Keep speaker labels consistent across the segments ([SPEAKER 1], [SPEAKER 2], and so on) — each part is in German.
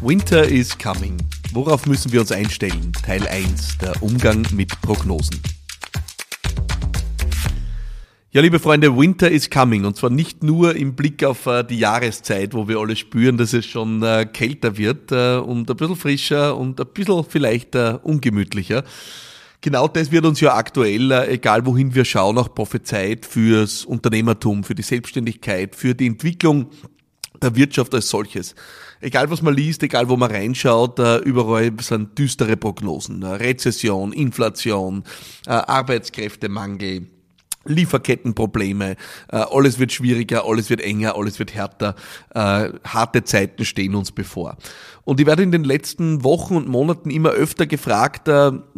[SPEAKER 1] Winter is coming. Worauf müssen wir uns einstellen? Teil 1, der Umgang mit Prognosen. Ja, liebe Freunde, Winter is coming. Und zwar nicht nur im Blick auf äh, die Jahreszeit, wo wir alle spüren, dass es schon äh, kälter wird äh, und ein bisschen frischer und ein bisschen vielleicht ungemütlicher. Genau das wird uns ja aktuell, egal wohin wir schauen, auch prophezeit fürs Unternehmertum, für die Selbstständigkeit, für die Entwicklung der Wirtschaft als solches. Egal was man liest, egal wo man reinschaut, äh, überall sind düstere Prognosen. Äh, Rezession, Inflation, äh, Arbeitskräftemangel, Lieferkettenprobleme, alles wird schwieriger, alles wird enger, alles wird härter, harte Zeiten stehen uns bevor. Und ich werde in den letzten Wochen und Monaten immer öfter gefragt,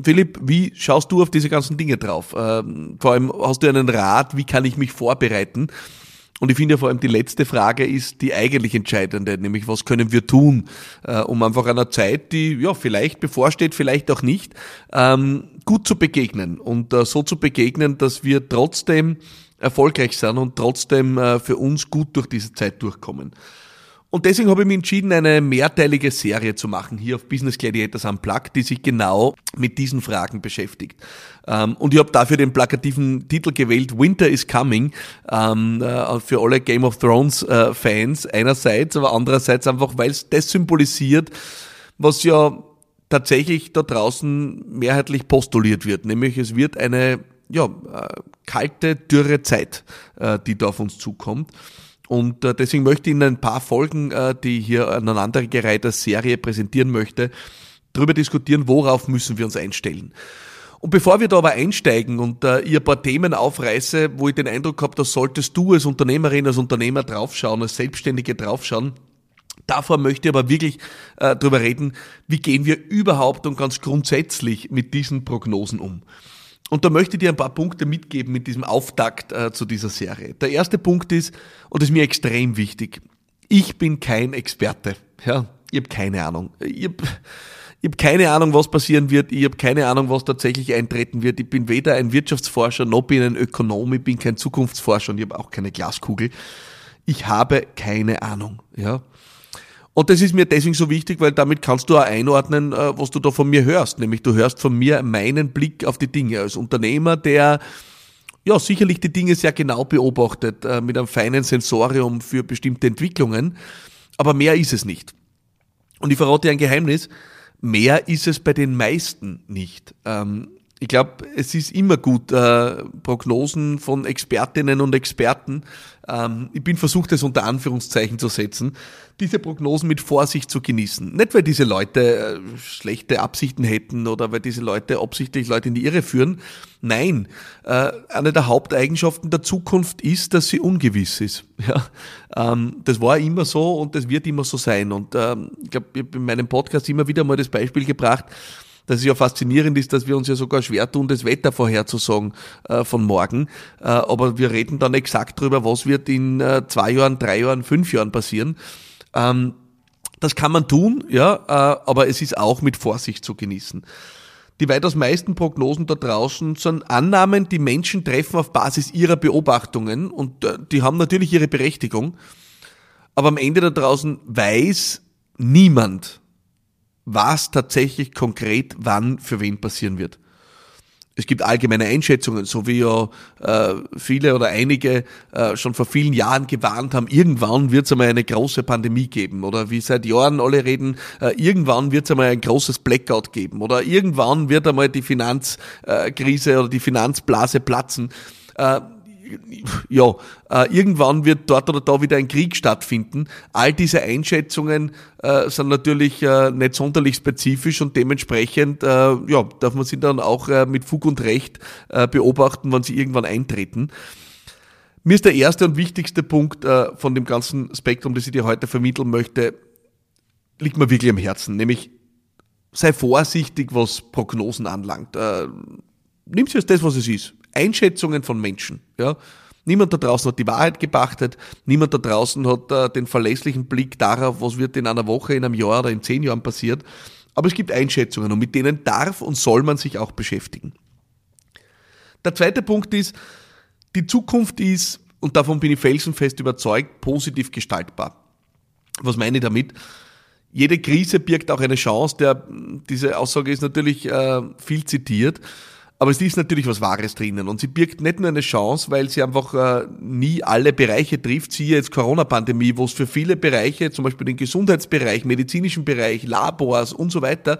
[SPEAKER 1] Philipp, wie schaust du auf diese ganzen Dinge drauf? vor allem hast du einen Rat, wie kann ich mich vorbereiten? Und ich finde ja vor allem die letzte Frage ist die eigentlich entscheidende, nämlich was können wir tun, äh, um einfach einer Zeit, die ja vielleicht bevorsteht, vielleicht auch nicht, ähm, gut zu begegnen und äh, so zu begegnen, dass wir trotzdem erfolgreich sind und trotzdem äh, für uns gut durch diese Zeit durchkommen. Und deswegen habe ich mich entschieden, eine mehrteilige Serie zu machen hier auf Business Gladiators Unplugged, die sich genau mit diesen Fragen beschäftigt. Ähm, und ich habe dafür den plakativen Titel gewählt, Winter is Coming, ähm, äh, für alle Game of Thrones äh, Fans einerseits, aber andererseits einfach, weil es das symbolisiert, was ja tatsächlich da draußen mehrheitlich postuliert wird, nämlich es wird eine ja, äh, kalte, dürre Zeit, die da auf uns zukommt. Und äh, deswegen möchte ich Ihnen ein paar Folgen, äh, die ich hier aneinandergereiht als Serie präsentieren möchte, darüber diskutieren, worauf müssen wir uns einstellen. Und bevor wir da aber einsteigen und äh, ihr paar Themen aufreiße, wo ich den Eindruck habe, da solltest du als Unternehmerin, als Unternehmer draufschauen, als Selbstständige draufschauen, Davor möchte ich aber wirklich äh, darüber reden, wie gehen wir überhaupt und ganz grundsätzlich mit diesen Prognosen um. Und da möchte ich dir ein paar Punkte mitgeben mit diesem Auftakt äh, zu dieser Serie. Der erste Punkt ist, und das ist mir extrem wichtig, ich bin kein Experte. Ja, ich habe keine Ahnung. Ich habe hab keine Ahnung, was passieren wird. Ich habe keine Ahnung, was tatsächlich eintreten wird. Ich bin weder ein Wirtschaftsforscher noch bin ein Ökonom. Ich bin kein Zukunftsforscher und ich habe auch keine Glaskugel. Ich habe keine Ahnung. Ja, und das ist mir deswegen so wichtig, weil damit kannst du auch einordnen, äh, was du da von mir hörst. Nämlich du hörst von mir meinen Blick auf die Dinge als Unternehmer, der ja sicherlich die Dinge sehr genau beobachtet, äh, mit einem feinen Sensorium für bestimmte Entwicklungen. Aber mehr ist es nicht. Und ich verrate dir ein Geheimnis, mehr ist es bei den meisten nicht. Ähm, ich glaube, es ist immer gut, äh, Prognosen von Expertinnen und Experten, ähm, ich bin versucht, es unter Anführungszeichen zu setzen, diese Prognosen mit Vorsicht zu genießen. Nicht, weil diese Leute äh, schlechte Absichten hätten oder weil diese Leute absichtlich Leute in die Irre führen. Nein, äh, eine der Haupteigenschaften der Zukunft ist, dass sie ungewiss ist. Ja, ähm, das war immer so und das wird immer so sein. Und ähm, ich glaube, ich habe in meinem Podcast immer wieder mal das Beispiel gebracht, dass es ja faszinierend ist, dass wir uns ja sogar schwer tun, das Wetter vorherzusagen äh, von morgen. Äh, aber wir reden dann exakt darüber, was wird in äh, zwei Jahren, drei Jahren, fünf Jahren passieren. Ähm, das kann man tun, ja, äh, aber es ist auch mit Vorsicht zu genießen. Die weitaus meisten Prognosen da draußen sind Annahmen, die Menschen treffen auf Basis ihrer Beobachtungen und äh, die haben natürlich ihre Berechtigung. Aber am Ende da draußen weiß niemand, was tatsächlich konkret wann für wen passieren wird. Es gibt allgemeine Einschätzungen, so wie ja äh, viele oder einige äh, schon vor vielen Jahren gewarnt haben, irgendwann wird es einmal eine große Pandemie geben oder wie seit Jahren alle reden, äh, irgendwann wird es einmal ein großes Blackout geben oder irgendwann wird einmal die Finanzkrise oder die Finanzblase platzen. Ja, äh, irgendwann wird dort oder da wieder ein Krieg stattfinden. All diese Einschätzungen äh, sind natürlich äh, nicht sonderlich spezifisch und dementsprechend äh, ja, darf man sie dann auch äh, mit Fug und Recht äh, beobachten, wann sie irgendwann eintreten. Mir ist der erste und wichtigste Punkt von dem ganzen Spektrum, das ich dir heute vermitteln möchte, liegt mir wirklich am Herzen, nämlich sei vorsichtig, was Prognosen anlangt. Nimm sie als das, was es ist. Einschätzungen von Menschen. Ja. Niemand da draußen hat die Wahrheit gepachtet, niemand da draußen hat äh, den verlässlichen Blick darauf, was wird in einer Woche, in einem Jahr oder in zehn Jahren passiert. Aber es gibt Einschätzungen und mit denen darf und soll man sich auch beschäftigen. Der zweite Punkt ist, die Zukunft ist, und davon bin ich felsenfest überzeugt, positiv gestaltbar. Was meine ich damit? jede Krise birgt auch eine Chance. Der, diese Aussage ist natürlich äh, viel zitiert, aber es ist natürlich was Wahres drinnen. Und sie birgt nicht nur eine Chance, weil sie einfach äh, nie alle Bereiche trifft. Siehe jetzt Corona-Pandemie, wo es für viele Bereiche, zum Beispiel den Gesundheitsbereich, medizinischen Bereich, Labors und so weiter,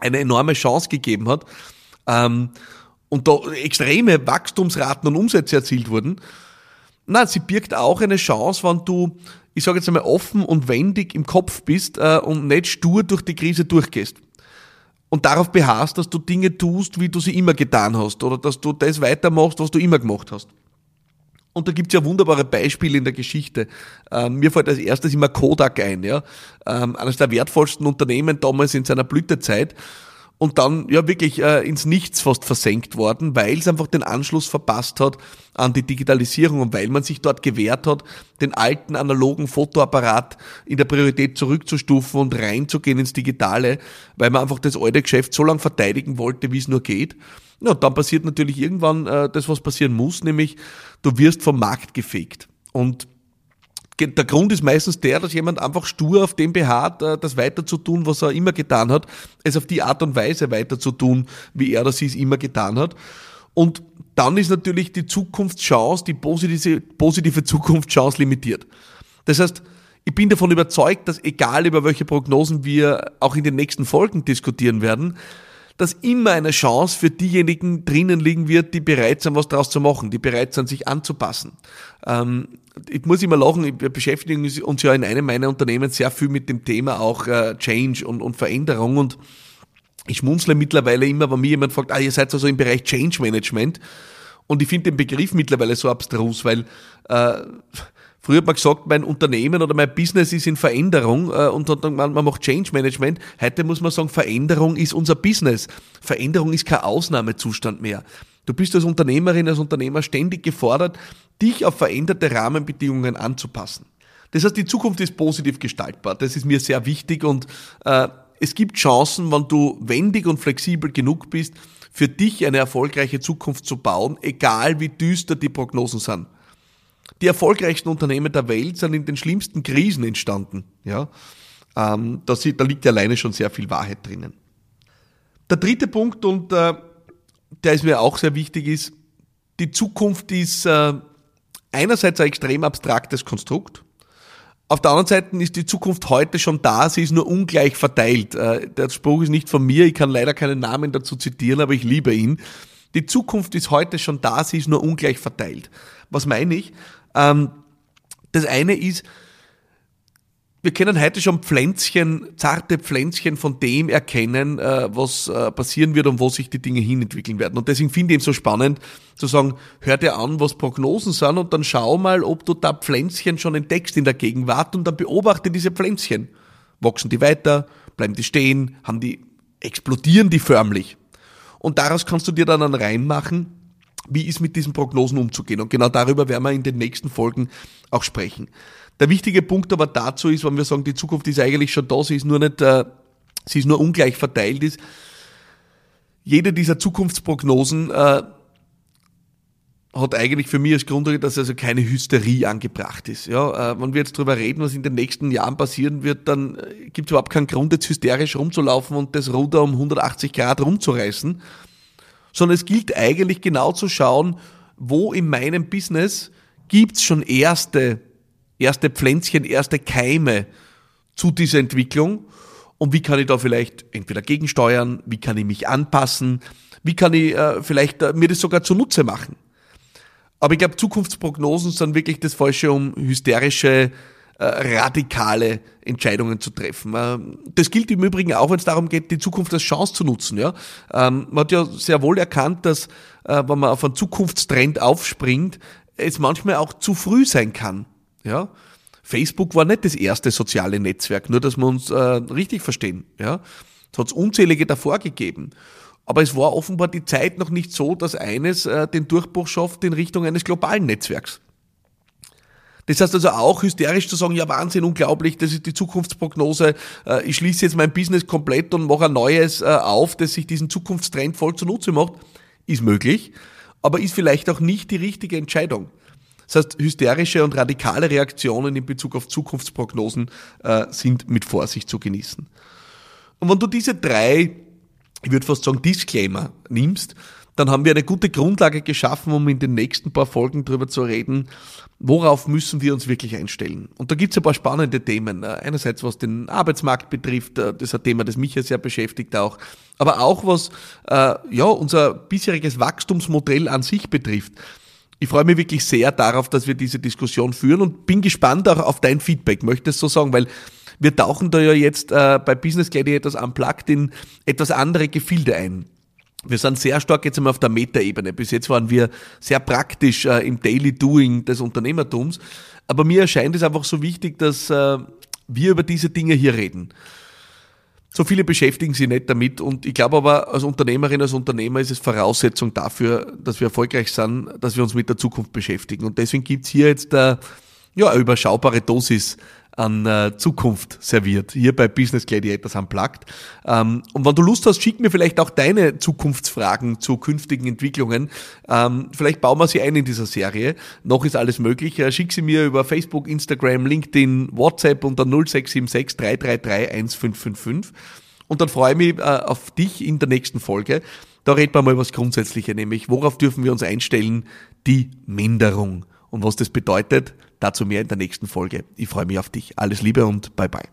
[SPEAKER 1] eine enorme Chance gegeben hat. Ähm, und da extreme Wachstumsraten und Umsätze erzielt wurden. Nein, sie birgt auch eine Chance, wenn du ich sage jetzt einmal, offen und wendig im Kopf bist äh, und nicht stur durch die Krise durchgehst. Und darauf beharrst, dass du Dinge tust, wie du sie immer getan hast oder dass du das weitermachst, was du immer gemacht hast. Und da gibt's ja wunderbare Beispiele in der Geschichte. Ähm, mir fällt als erstes immer Kodak ein, ja. Ähm, eines der wertvollsten Unternehmen damals in seiner Blütezeit und dann ja wirklich äh, ins Nichts fast versenkt worden, weil es einfach den Anschluss verpasst hat an die Digitalisierung und weil man sich dort gewehrt hat, den alten analogen Fotoapparat in der Priorität zurückzustufen und reinzugehen ins Digitale, weil man einfach das alte Geschäft so lange verteidigen wollte, wie es nur geht. Ja, und dann passiert natürlich irgendwann äh, das, was passieren muss, nämlich du wirst vom Markt gefegt. Und der Grund ist meistens der, dass jemand einfach stur auf dem beharrt, äh, das weiter zu tun, was er immer getan hat, es auf die Art und Weise weiter zu tun, wie er oder sie es immer getan hat. Und dann ist natürlich die Zukunftschance, die positive, positive Zukunftschance limitiert. Das heißt, ich bin davon überzeugt, dass egal über welche Prognosen wir auch in den nächsten Folgen diskutieren werden, dass immer eine Chance für diejenigen drinnen liegen wird, die bereit sind, was daraus zu machen, die bereit sind, sich anzupassen. Ähm, ich muss immer lachen, wir beschäftigen uns ja in einem meiner Unternehmen sehr viel mit dem Thema auch äh, Change und, und Veränderung und ich schmunzle mittlerweile immer, wenn mir jemand fragt, ah, ihr seid also im Bereich Change Management und ich finde den Begriff mittlerweile so abstrus, weil äh, Früher hat man gesagt, mein Unternehmen oder mein Business ist in Veränderung äh, und man, man macht Change Management. Heute muss man sagen, Veränderung ist unser Business. Veränderung ist kein Ausnahmezustand mehr. Du bist als Unternehmerin, als Unternehmer ständig gefordert, dich auf veränderte Rahmenbedingungen anzupassen. Das heißt, die Zukunft ist positiv gestaltbar. Das ist mir sehr wichtig und äh, es gibt Chancen, wenn du wendig und flexibel genug bist, für dich eine erfolgreiche Zukunft zu bauen, egal wie düster die Prognosen sind. Die erfolgreichsten Unternehmen der Welt sind in den schlimmsten Krisen entstanden. Ja, ähm, da, da liegt ja alleine schon sehr viel Wahrheit drinnen. Der dritte Punkt, und äh, der ist mir auch sehr wichtig, ist, die Zukunft ist äh, einerseits ein extrem abstraktes Konstrukt. Auf der anderen Seite ist die Zukunft heute schon da, sie ist nur ungleich verteilt. Äh, der Spruch ist nicht von mir, ich kann leider keinen Namen dazu zitieren, aber ich liebe ihn. Die Zukunft ist heute schon da, sie ist nur ungleich verteilt. Was meine ich? Ähm, das eine ist, wir können heute schon Pflänzchen, zarte Pflänzchen von dem erkennen, äh, was äh, passieren wird und wo sich die Dinge hinentwickeln werden. Und deswegen finde ich es so spannend zu sagen, hör dir an, was Prognosen sind und dann schau mal, ob du da Pflänzchen schon entdeckst in der Gegenwart und dann beobachte diese Pflänzchen. Wachsen die weiter? Bleiben die stehen? Haben die, explodieren die förmlich? Und daraus kannst du dir dann einen Reim wie ist mit diesen Prognosen umzugehen. Und genau darüber werden wir in den nächsten Folgen auch sprechen. Der wichtige Punkt aber dazu ist, wenn wir sagen, die Zukunft ist eigentlich schon da, sie ist nur nicht, äh, sie ist nur ungleich verteilt ist. Jede dieser Zukunftsprognosen äh, hat eigentlich für mich als Grundlage, dass also keine Hysterie angebracht ist. Ja, äh, wenn wir jetzt drüber reden, was in den nächsten Jahren passieren wird, dann äh, gibt es überhaupt keinen Grund, jetzt hysterisch rumzulaufen und das Ruder um 180 Grad rumzureißen sondern es gilt eigentlich genau zu schauen, wo in meinem Business gibt's schon erste, erste Pflänzchen, erste Keime zu dieser Entwicklung und wie kann ich da vielleicht entweder gegensteuern, wie kann ich mich anpassen, wie kann ich äh, vielleicht äh, mir das sogar zunutze machen. Aber ich glaube, Zukunftsprognosen sind wirklich das Falsche, um hysterische äh, radikale Entscheidungen zu treffen. Ähm, das gilt im Übrigen auch, wenn es darum geht, die Zukunft als Chance zu nutzen. Ja? Ähm, man hat ja sehr wohl erkannt, dass äh, wenn man auf einen Zukunftstrend aufspringt, es manchmal auch zu früh sein kann. Ja? Facebook war nicht das erste soziale Netzwerk, nur dass wir uns äh, richtig verstehen. Ja? Es hat unzählige davor gegeben. Aber es war offenbar die Zeit noch nicht so, dass eines äh, den Durchbruch schafft in Richtung eines globalen Netzwerks. Das heißt also auch hysterisch zu sagen, ja Wahnsinn, unglaublich, das ist die Zukunftsprognose, äh, ich schließe jetzt mein Business komplett und mache ein neues äh, auf, das sich diesen Zukunftstrend voll zunutze macht, ist möglich, aber ist vielleicht auch nicht die richtige Entscheidung. Das heißt, hysterische und radikale Reaktionen in Bezug auf Zukunftsprognosen äh, sind mit Vorsicht zu genießen. Und wenn du diese drei, ich würde fast sagen, Disclaimer nimmst, dann haben wir eine gute Grundlage geschaffen, um in den nächsten paar Folgen darüber zu reden, worauf müssen wir uns wirklich einstellen. Und da gibt es ein paar spannende Themen. Äh, einerseits was den Arbeitsmarkt betrifft, äh, das ist ein Thema, das mich ja sehr beschäftigt auch, aber auch was äh, ja, unser bisheriges Wachstumsmodell an sich betrifft. Ich freue mich wirklich sehr darauf, dass wir diese Diskussion führen und bin gespannt auch auf dein Feedback, möchte es so sagen, weil wir tauchen da ja jetzt äh, bei Business Gladiators Unplugged in etwas andere Gefilde ein. Wir sind sehr stark jetzt einmal auf der Metaebene. Bis jetzt waren wir sehr praktisch äh, im Daily Doing des Unternehmertums. Aber mir erscheint es einfach so wichtig, dass äh, wir über diese Dinge hier reden. So viele beschäftigen sich nicht damit und ich glaube aber, als Unternehmerin, als Unternehmer ist es Voraussetzung dafür, dass wir erfolgreich sind, dass wir uns mit der Zukunft beschäftigen. Und deswegen gibt's hier jetzt äh, ja, eine überschaubare Dosis an äh, Zukunft serviert, hier bei Business Gladiators Unplugged. Ähm, und wenn du Lust hast, schick mir vielleicht auch deine Zukunftsfragen zu künftigen Entwicklungen. Ähm, vielleicht bauen wir sie ein in dieser Serie. Noch ist alles möglich. Äh, schick sie mir über Facebook, Instagram, LinkedIn, WhatsApp unter 0676 333 1555. Und dann freue ich mich äh, auf dich in der nächsten Folge. Da reden wir mal was Grundsätzliches, nämlich worauf dürfen wir uns einstellen? Die Minderung. Und was das bedeutet, dazu mehr in der nächsten Folge. Ich freue mich auf dich. Alles Liebe und bye bye.